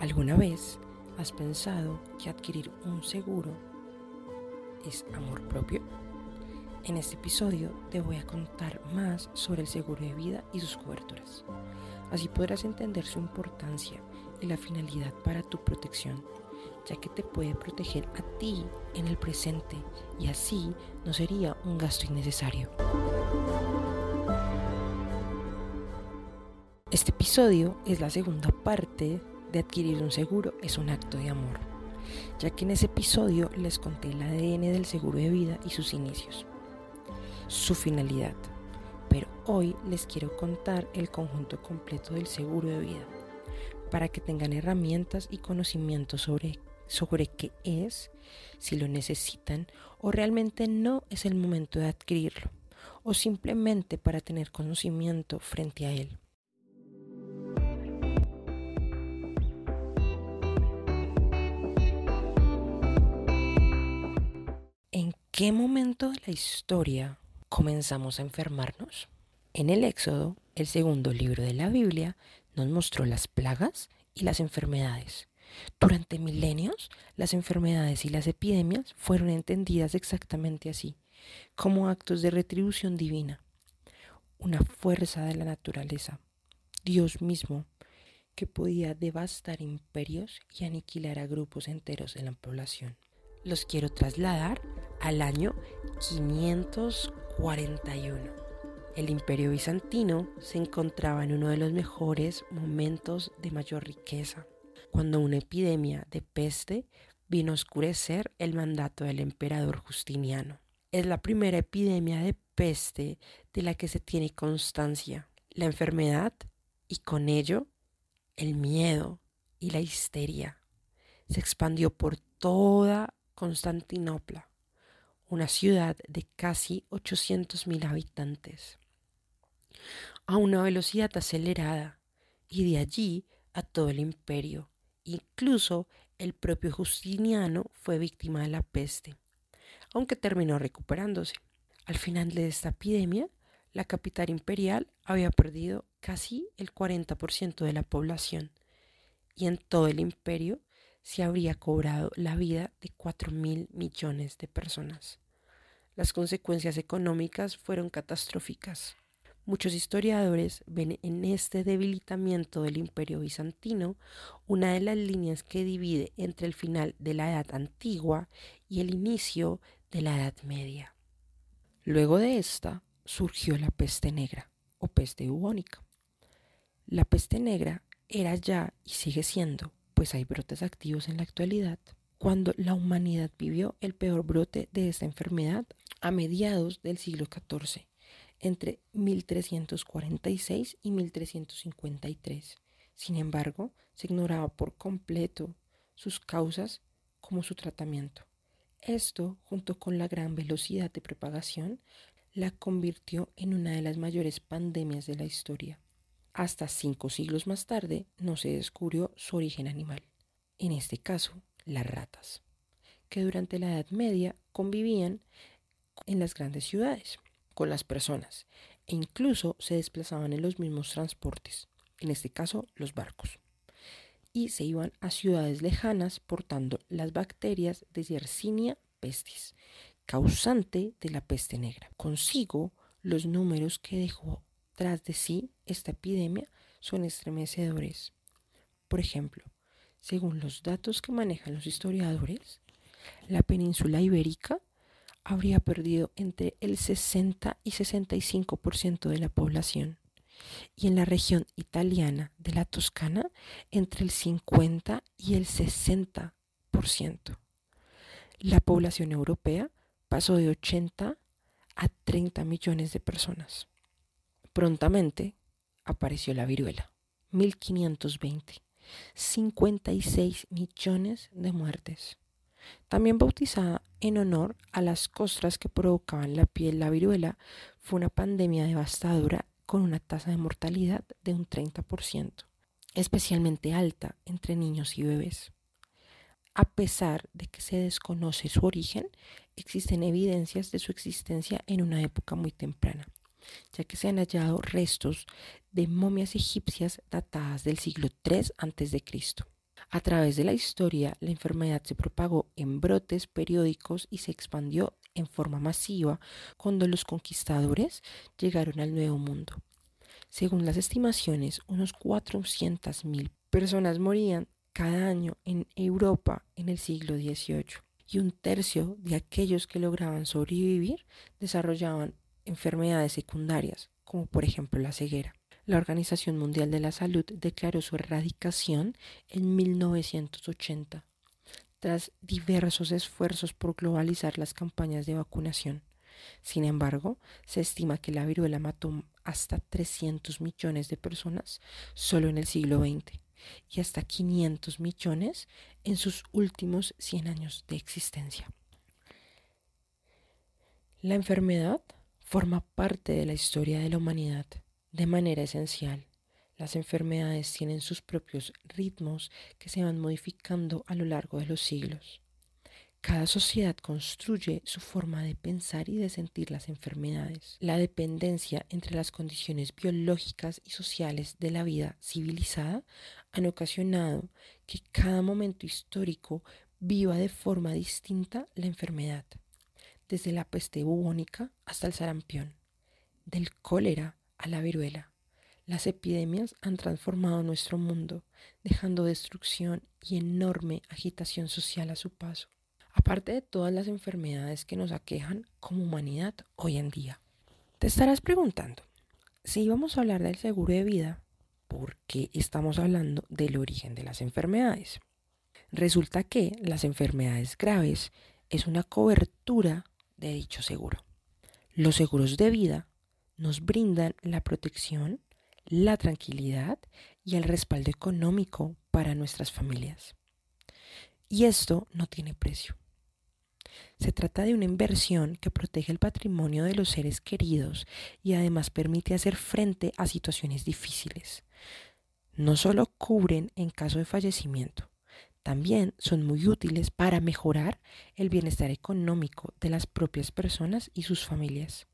¿Alguna vez has pensado que adquirir un seguro es amor propio? En este episodio te voy a contar más sobre el seguro de vida y sus coberturas. Así podrás entender su importancia y la finalidad para tu protección, ya que te puede proteger a ti en el presente y así no sería un gasto innecesario. Este episodio es la segunda parte de adquirir un seguro es un acto de amor, ya que en ese episodio les conté el ADN del seguro de vida y sus inicios, su finalidad, pero hoy les quiero contar el conjunto completo del seguro de vida, para que tengan herramientas y conocimientos sobre, sobre qué es, si lo necesitan o realmente no es el momento de adquirirlo, o simplemente para tener conocimiento frente a él. Qué momento de la historia comenzamos a enfermarnos? En el Éxodo, el segundo libro de la Biblia, nos mostró las plagas y las enfermedades. Durante milenios, las enfermedades y las epidemias fueron entendidas exactamente así, como actos de retribución divina, una fuerza de la naturaleza, Dios mismo, que podía devastar imperios y aniquilar a grupos enteros de la población. Los quiero trasladar al año 541. El imperio bizantino se encontraba en uno de los mejores momentos de mayor riqueza, cuando una epidemia de peste vino a oscurecer el mandato del emperador Justiniano. Es la primera epidemia de peste de la que se tiene constancia. La enfermedad y con ello el miedo y la histeria se expandió por toda Constantinopla una ciudad de casi 800.000 habitantes, a una velocidad acelerada, y de allí a todo el imperio. Incluso el propio Justiniano fue víctima de la peste, aunque terminó recuperándose. Al final de esta epidemia, la capital imperial había perdido casi el 40% de la población y en todo el imperio se habría cobrado la vida de 4 mil millones de personas. Las consecuencias económicas fueron catastróficas. Muchos historiadores ven en este debilitamiento del imperio bizantino una de las líneas que divide entre el final de la Edad Antigua y el inicio de la Edad Media. Luego de esta surgió la peste negra o peste bubónica. La peste negra era ya y sigue siendo pues hay brotes activos en la actualidad. Cuando la humanidad vivió el peor brote de esta enfermedad a mediados del siglo XIV, entre 1346 y 1353. Sin embargo, se ignoraba por completo sus causas como su tratamiento. Esto, junto con la gran velocidad de propagación, la convirtió en una de las mayores pandemias de la historia. Hasta cinco siglos más tarde no se descubrió su origen animal, en este caso las ratas, que durante la Edad Media convivían en las grandes ciudades con las personas e incluso se desplazaban en los mismos transportes, en este caso los barcos, y se iban a ciudades lejanas portando las bacterias de Yersinia pestis, causante de la peste negra. Consigo los números que dejó tras de sí esta epidemia son estremecedores. Por ejemplo, según los datos que manejan los historiadores, la península ibérica habría perdido entre el 60 y 65% de la población y en la región italiana de la Toscana entre el 50 y el 60%. La población europea pasó de 80 a 30 millones de personas. Prontamente apareció la viruela, 1520, 56 millones de muertes. También bautizada en honor a las costras que provocaban la piel, la viruela fue una pandemia devastadora con una tasa de mortalidad de un 30%, especialmente alta entre niños y bebés. A pesar de que se desconoce su origen, existen evidencias de su existencia en una época muy temprana ya que se han hallado restos de momias egipcias datadas del siglo III a.C. A través de la historia, la enfermedad se propagó en brotes periódicos y se expandió en forma masiva cuando los conquistadores llegaron al Nuevo Mundo. Según las estimaciones, unos 400.000 personas morían cada año en Europa en el siglo XVIII y un tercio de aquellos que lograban sobrevivir desarrollaban enfermedades secundarias, como por ejemplo la ceguera. La Organización Mundial de la Salud declaró su erradicación en 1980, tras diversos esfuerzos por globalizar las campañas de vacunación. Sin embargo, se estima que la viruela mató hasta 300 millones de personas solo en el siglo XX y hasta 500 millones en sus últimos 100 años de existencia. La enfermedad forma parte de la historia de la humanidad de manera esencial. Las enfermedades tienen sus propios ritmos que se van modificando a lo largo de los siglos. Cada sociedad construye su forma de pensar y de sentir las enfermedades. La dependencia entre las condiciones biológicas y sociales de la vida civilizada han ocasionado que cada momento histórico viva de forma distinta la enfermedad, desde la peste bubónica hasta el sarampión, del cólera a la viruela. Las epidemias han transformado nuestro mundo, dejando destrucción y enorme agitación social a su paso aparte de todas las enfermedades que nos aquejan como humanidad hoy en día. Te estarás preguntando, si íbamos a hablar del seguro de vida, ¿por qué estamos hablando del origen de las enfermedades? Resulta que las enfermedades graves es una cobertura de dicho seguro. Los seguros de vida nos brindan la protección, la tranquilidad y el respaldo económico para nuestras familias. Y esto no tiene precio. Se trata de una inversión que protege el patrimonio de los seres queridos y además permite hacer frente a situaciones difíciles. No solo cubren en caso de fallecimiento, también son muy útiles para mejorar el bienestar económico de las propias personas y sus familias.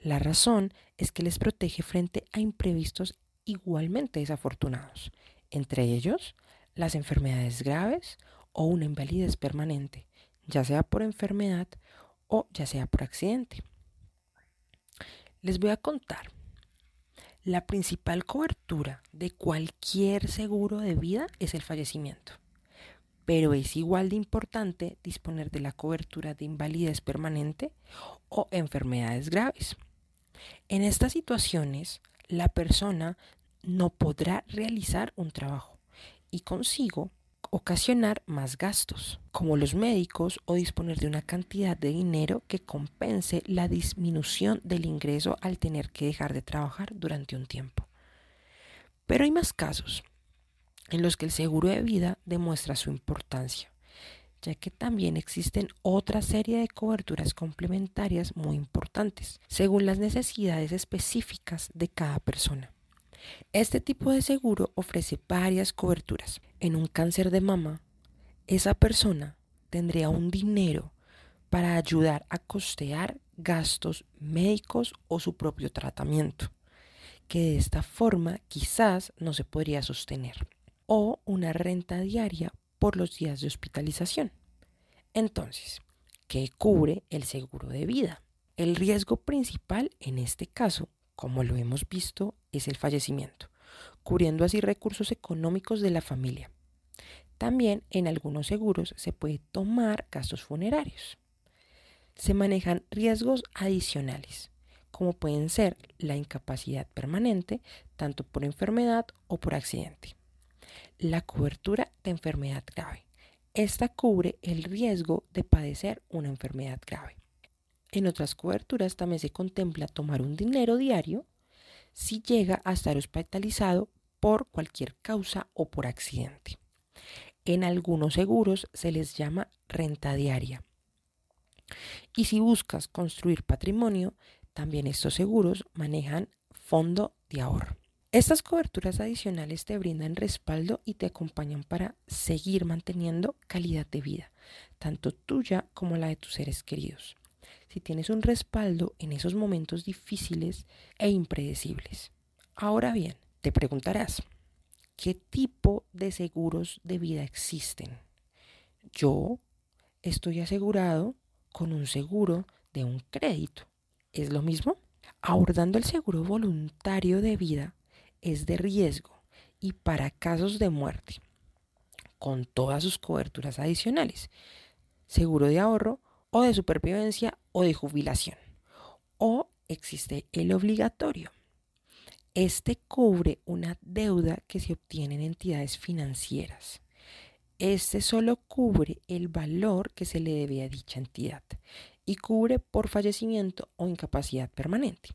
La razón es que les protege frente a imprevistos igualmente desafortunados, entre ellos las enfermedades graves o una invalidez permanente, ya sea por enfermedad o ya sea por accidente. Les voy a contar. La principal cobertura de cualquier seguro de vida es el fallecimiento, pero es igual de importante disponer de la cobertura de invalidez permanente o enfermedades graves. En estas situaciones, la persona no podrá realizar un trabajo y consigo ocasionar más gastos, como los médicos o disponer de una cantidad de dinero que compense la disminución del ingreso al tener que dejar de trabajar durante un tiempo. Pero hay más casos en los que el seguro de vida demuestra su importancia, ya que también existen otra serie de coberturas complementarias muy importantes, según las necesidades específicas de cada persona. Este tipo de seguro ofrece varias coberturas. En un cáncer de mama, esa persona tendría un dinero para ayudar a costear gastos médicos o su propio tratamiento, que de esta forma quizás no se podría sostener, o una renta diaria por los días de hospitalización. Entonces, ¿qué cubre el seguro de vida? El riesgo principal en este caso como lo hemos visto, es el fallecimiento, cubriendo así recursos económicos de la familia. También en algunos seguros se puede tomar gastos funerarios. Se manejan riesgos adicionales, como pueden ser la incapacidad permanente, tanto por enfermedad o por accidente. La cobertura de enfermedad grave. Esta cubre el riesgo de padecer una enfermedad grave. En otras coberturas también se contempla tomar un dinero diario si llega a estar hospitalizado por cualquier causa o por accidente. En algunos seguros se les llama renta diaria. Y si buscas construir patrimonio, también estos seguros manejan fondo de ahorro. Estas coberturas adicionales te brindan respaldo y te acompañan para seguir manteniendo calidad de vida, tanto tuya como la de tus seres queridos si tienes un respaldo en esos momentos difíciles e impredecibles. Ahora bien, te preguntarás, ¿qué tipo de seguros de vida existen? Yo estoy asegurado con un seguro de un crédito. ¿Es lo mismo? Abordando el seguro voluntario de vida es de riesgo y para casos de muerte, con todas sus coberturas adicionales, seguro de ahorro o de supervivencia o de jubilación. O existe el obligatorio. Este cubre una deuda que se obtiene en entidades financieras. Este solo cubre el valor que se le debe a dicha entidad y cubre por fallecimiento o incapacidad permanente,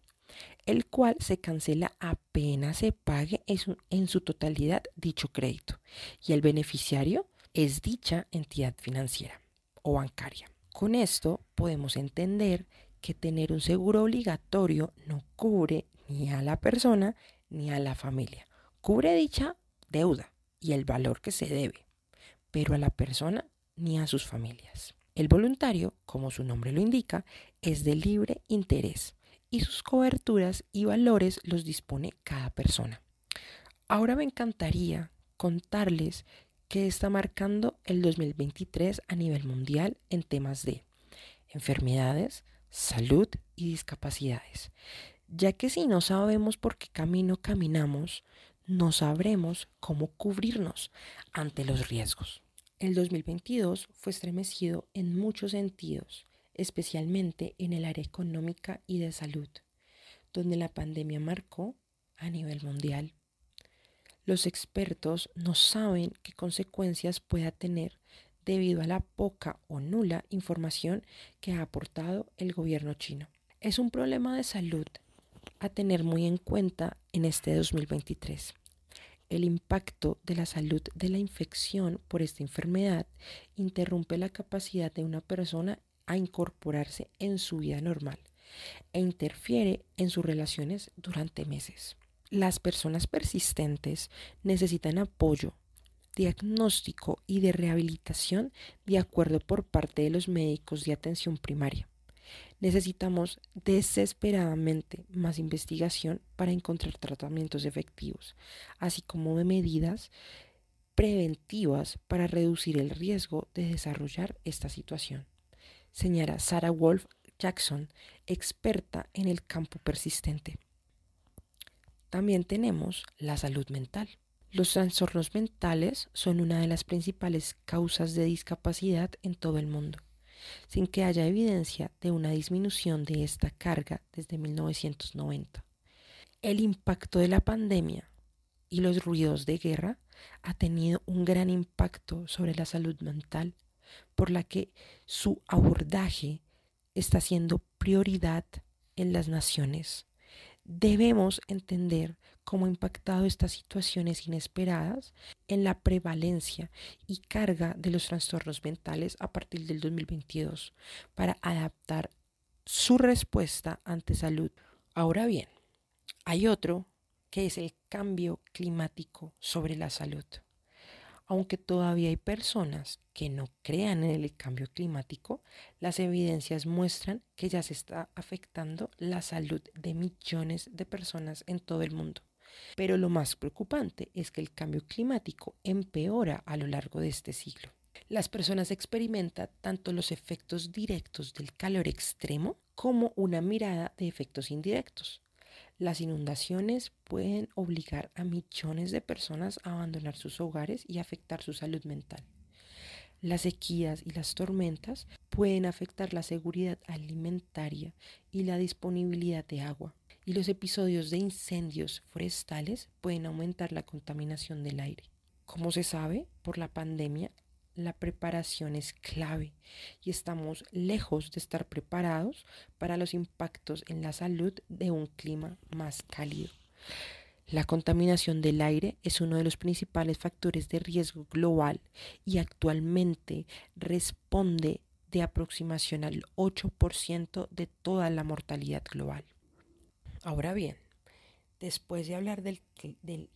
el cual se cancela apenas se pague en su, totalidad dicho crédito y el beneficiario es dicha entidad financiera o bancaria. Con esto podemos entender que tener un seguro obligatorio no cubre ni a la persona ni a la familia. Cubre dicha deuda y el valor que se debe pero a la persona ni a sus familias. El voluntario, como su nombre lo indica, es de libre interés y sus coberturas y valores los dispone cada persona. Ahora me encantaría contarles qué está marcando el 2023 a nivel mundial en temas de enfermedades, salud y discapacidades, ya que si no sabemos por qué camino caminamos, no sabremos cómo cubrirnos ante los riesgos. El 2022 fue estremecido en muchos sentidos, especialmente en el área económica y de salud, donde la pandemia marcó a nivel mundial. Los expertos no saben qué consecuencias pueda tener debido a la poca o nula información que ha aportado el gobierno chino. Es un problema de salud a tener muy en cuenta en este 2023 el impacto de la salud de la infección por esta enfermedad interrumpe la capacidad de una persona a incorporarse en su vida normal e interfiere en sus relaciones durante meses. Las personas persistentes necesitan apoyo, diagnóstico y de rehabilitación de acuerdo por parte de los médicos de atención primaria. Necesitamos desesperadamente más investigación para encontrar tratamientos efectivos, así como de medidas preventivas para reducir el riesgo de desarrollar esta situación. Señala Sarah Wolf Jackson, experta en el campo persistente. También tenemos la salud mental. Los trastornos mentales son una de las principales causas de discapacidad en todo el mundo sin que haya evidencia de una disminución de esta carga desde 1990. El impacto de la pandemia y los ruidos de guerra ha tenido un gran impacto sobre la salud mental, por la que su abordaje está siendo prioridad en las naciones. Debemos entender cómo ha impactado estas situaciones inesperadas en la prevalencia y carga de los trastornos mentales a partir del 2022 para adaptar su respuesta ante salud. Ahora bien, hay otro que es el cambio climático sobre la salud. Aunque todavía hay personas que no crean en el cambio climático, las evidencias muestran que ya se está afectando la salud de millones de personas en todo el mundo. Pero lo más preocupante es que el cambio climático empeora a lo largo de este siglo. Las personas experimentan tanto los efectos directos del calor extremo como una mirada de efectos indirectos. Las inundaciones pueden obligar a millones de personas a abandonar sus hogares y afectar su salud mental. Las sequías y las tormentas pueden afectar la seguridad alimentaria y la disponibilidad de agua y los episodios de incendios forestales pueden aumentar la contaminación del aire. Como se sabe, por la pandemia, la preparación es clave y estamos lejos de estar preparados para los impactos en la salud de un clima más cálido. La contaminación del aire es uno de los principales factores de riesgo global y actualmente responde de aproximación al 8% de toda la mortalidad global. Ahora bien, después de hablar del,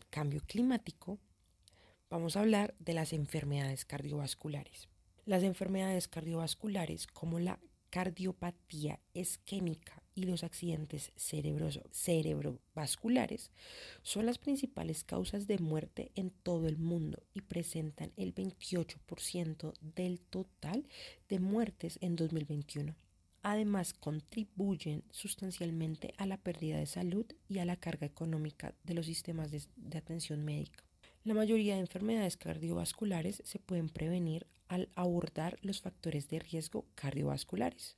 cambio climático, vamos a hablar de las enfermedades cardiovasculares. Las enfermedades cardiovasculares como la cardiopatía isquémica y los accidentes cerebrovasculares son las principales causas de muerte en todo el mundo y presentan el 28% del total de muertes en 2021. Además, contribuyen sustancialmente a la pérdida de salud y a la carga económica de los sistemas de, de atención médica. La mayoría de enfermedades cardiovasculares se pueden prevenir al abordar los factores de riesgo cardiovasculares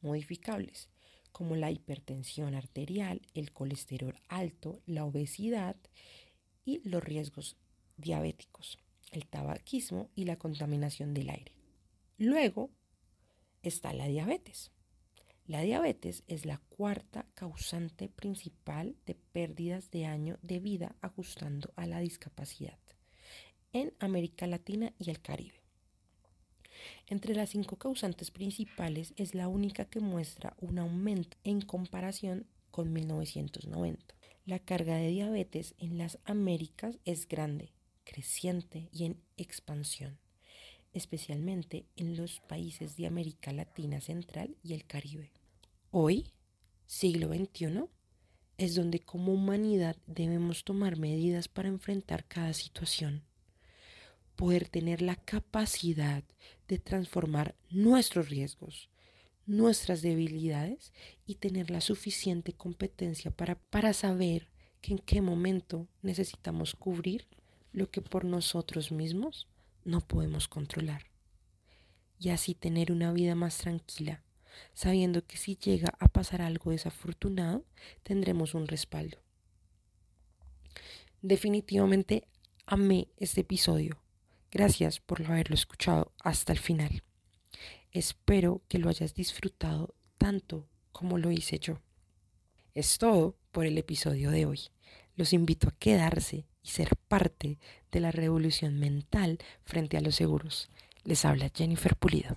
modificables, como la hipertensión arterial, el colesterol alto, la obesidad y los riesgos diabéticos, el tabaquismo y la contaminación del aire. Luego está la diabetes. La diabetes es la cuarta causante principal de pérdidas de año de vida ajustando a la discapacidad en América Latina y el Caribe. Entre las cinco causantes principales es la única que muestra un aumento en comparación con 1990. La carga de diabetes en las Américas es grande, creciente y en expansión, especialmente en los países de América Latina Central y el Caribe. Hoy, siglo XXI, es donde como humanidad debemos tomar medidas para enfrentar cada situación poder tener la capacidad de transformar nuestros riesgos, nuestras debilidades y tener la suficiente competencia para, para saber que en qué momento necesitamos cubrir lo que por nosotros mismos no podemos controlar. Y así tener una vida más tranquila, sabiendo que si llega a pasar algo desafortunado, tendremos un respaldo. Definitivamente amé este episodio. Gracias por haberlo escuchado hasta el final. Espero que lo hayas disfrutado tanto como lo hice yo. Es todo por el episodio de hoy. Los invito a quedarse y ser parte de la revolución mental frente a los seguros. Les habla Jennifer Pulido.